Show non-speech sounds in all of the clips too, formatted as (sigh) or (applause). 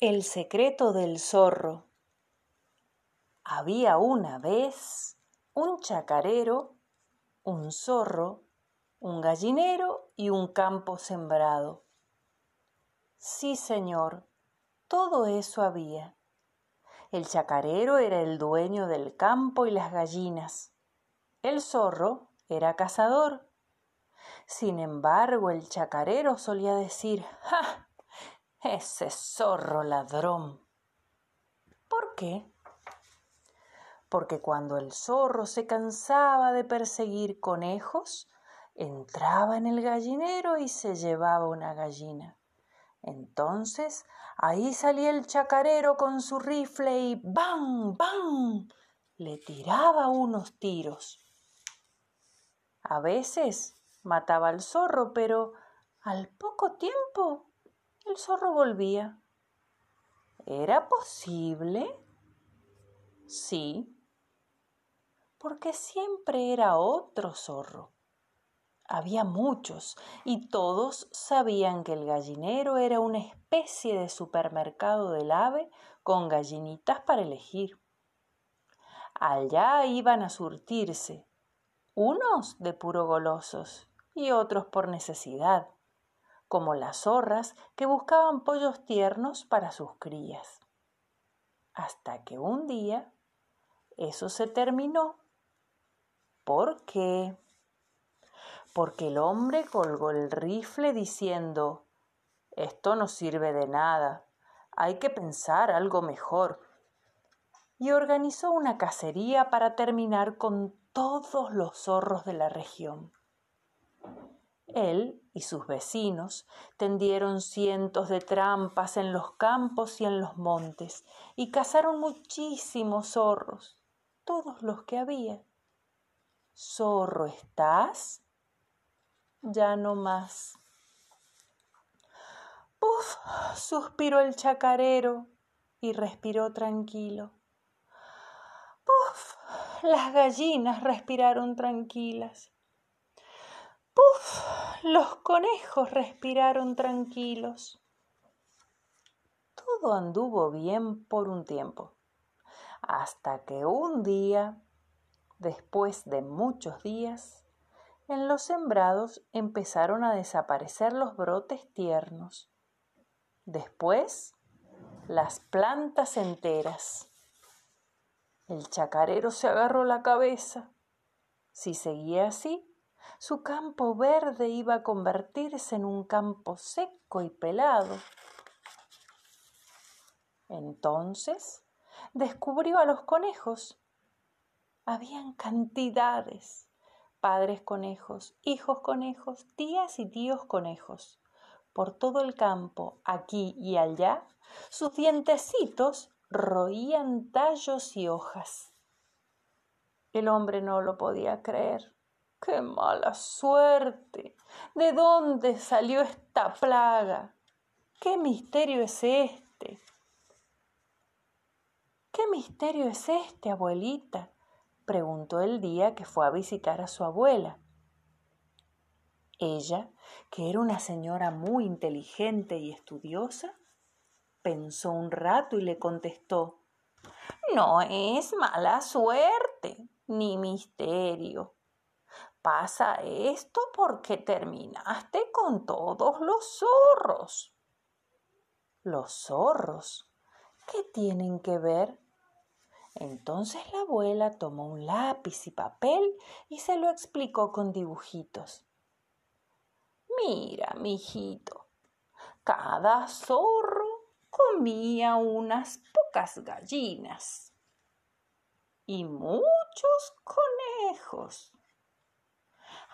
El secreto del zorro. Había una vez un chacarero, un zorro, un gallinero y un campo sembrado. Sí, señor, todo eso había. El chacarero era el dueño del campo y las gallinas. El zorro era cazador. Sin embargo, el chacarero solía decir, ¡ja! Ese zorro ladrón. ¿Por qué? Porque cuando el zorro se cansaba de perseguir conejos, entraba en el gallinero y se llevaba una gallina. Entonces ahí salía el chacarero con su rifle y ¡bam! ¡bam! le tiraba unos tiros. A veces mataba al zorro, pero al poco tiempo el zorro volvía. ¿Era posible? Sí, porque siempre era otro zorro. Había muchos y todos sabían que el gallinero era una especie de supermercado del ave con gallinitas para elegir. Allá iban a surtirse, unos de puro golosos y otros por necesidad como las zorras que buscaban pollos tiernos para sus crías. Hasta que un día eso se terminó. ¿Por qué? Porque el hombre colgó el rifle diciendo, esto no sirve de nada, hay que pensar algo mejor. Y organizó una cacería para terminar con todos los zorros de la región. Él y sus vecinos tendieron cientos de trampas en los campos y en los montes y cazaron muchísimos zorros, todos los que había. ¿Zorro estás? Ya no más. ¡Puf! suspiró el chacarero y respiró tranquilo. ¡Puf! Las gallinas respiraron tranquilas. ¡Puf! Los conejos respiraron tranquilos. Todo anduvo bien por un tiempo, hasta que un día, después de muchos días, en los sembrados empezaron a desaparecer los brotes tiernos. Después, las plantas enteras. El chacarero se agarró la cabeza. Si seguía así, su campo verde iba a convertirse en un campo seco y pelado. Entonces descubrió a los conejos. Habían cantidades, padres conejos, hijos conejos, tías y tíos conejos. Por todo el campo, aquí y allá, sus dientecitos roían tallos y hojas. El hombre no lo podía creer. ¡Qué mala suerte! ¿De dónde salió esta plaga? ¿Qué misterio es este? ¿Qué misterio es este, abuelita? preguntó el día que fue a visitar a su abuela. Ella, que era una señora muy inteligente y estudiosa, pensó un rato y le contestó No es mala suerte ni misterio pasa esto porque terminaste con todos los zorros. ¿Los zorros? ¿Qué tienen que ver? Entonces la abuela tomó un lápiz y papel y se lo explicó con dibujitos. Mira, mijito, cada zorro comía unas pocas gallinas y muchos conejos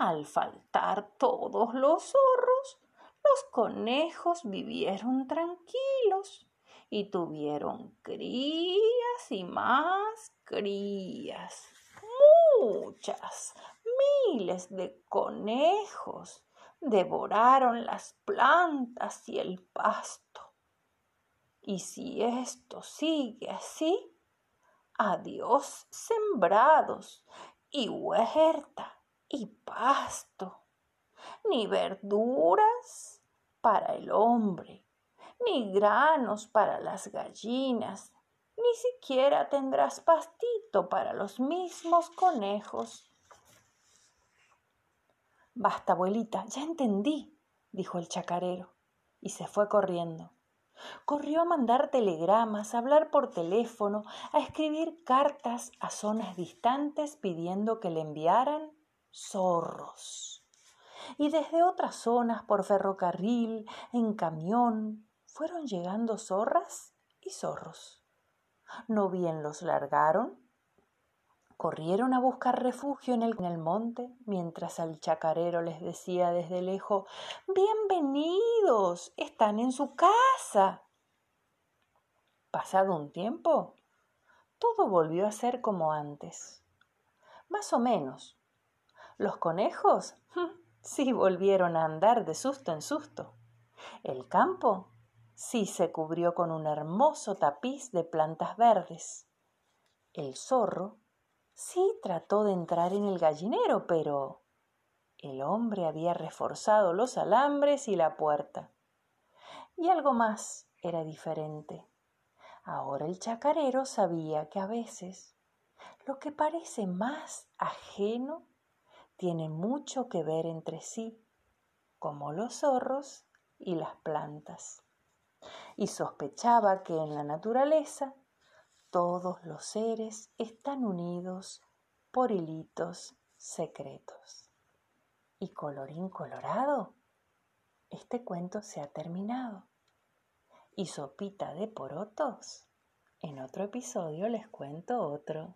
al faltar todos los zorros, los conejos vivieron tranquilos y tuvieron crías y más crías. Muchas, miles de conejos devoraron las plantas y el pasto. Y si esto sigue así, adiós sembrados y huerta y pasto, ni verduras para el hombre, ni granos para las gallinas, ni siquiera tendrás pastito para los mismos conejos. Basta, abuelita, ya entendí, dijo el chacarero, y se fue corriendo. Corrió a mandar telegramas, a hablar por teléfono, a escribir cartas a zonas distantes pidiendo que le enviaran zorros. Y desde otras zonas, por ferrocarril, en camión, fueron llegando zorras y zorros. No bien los largaron, corrieron a buscar refugio en el, en el, monte, mientras al chacarero les decía desde lejos Bienvenidos, están en su casa. Pasado un tiempo, todo volvió a ser como antes. Más o menos. Los conejos (laughs) sí volvieron a andar de susto en susto. El campo sí se cubrió con un hermoso tapiz de plantas verdes. El zorro sí trató de entrar en el gallinero, pero el hombre había reforzado los alambres y la puerta. Y algo más era diferente. Ahora el chacarero sabía que a veces lo que parece más ajeno tiene mucho que ver entre sí, como los zorros y las plantas y sospechaba que en la naturaleza todos los seres están unidos por hilitos secretos. Y colorín colorado, este cuento se ha terminado. Y sopita de porotos, en otro episodio les cuento otro.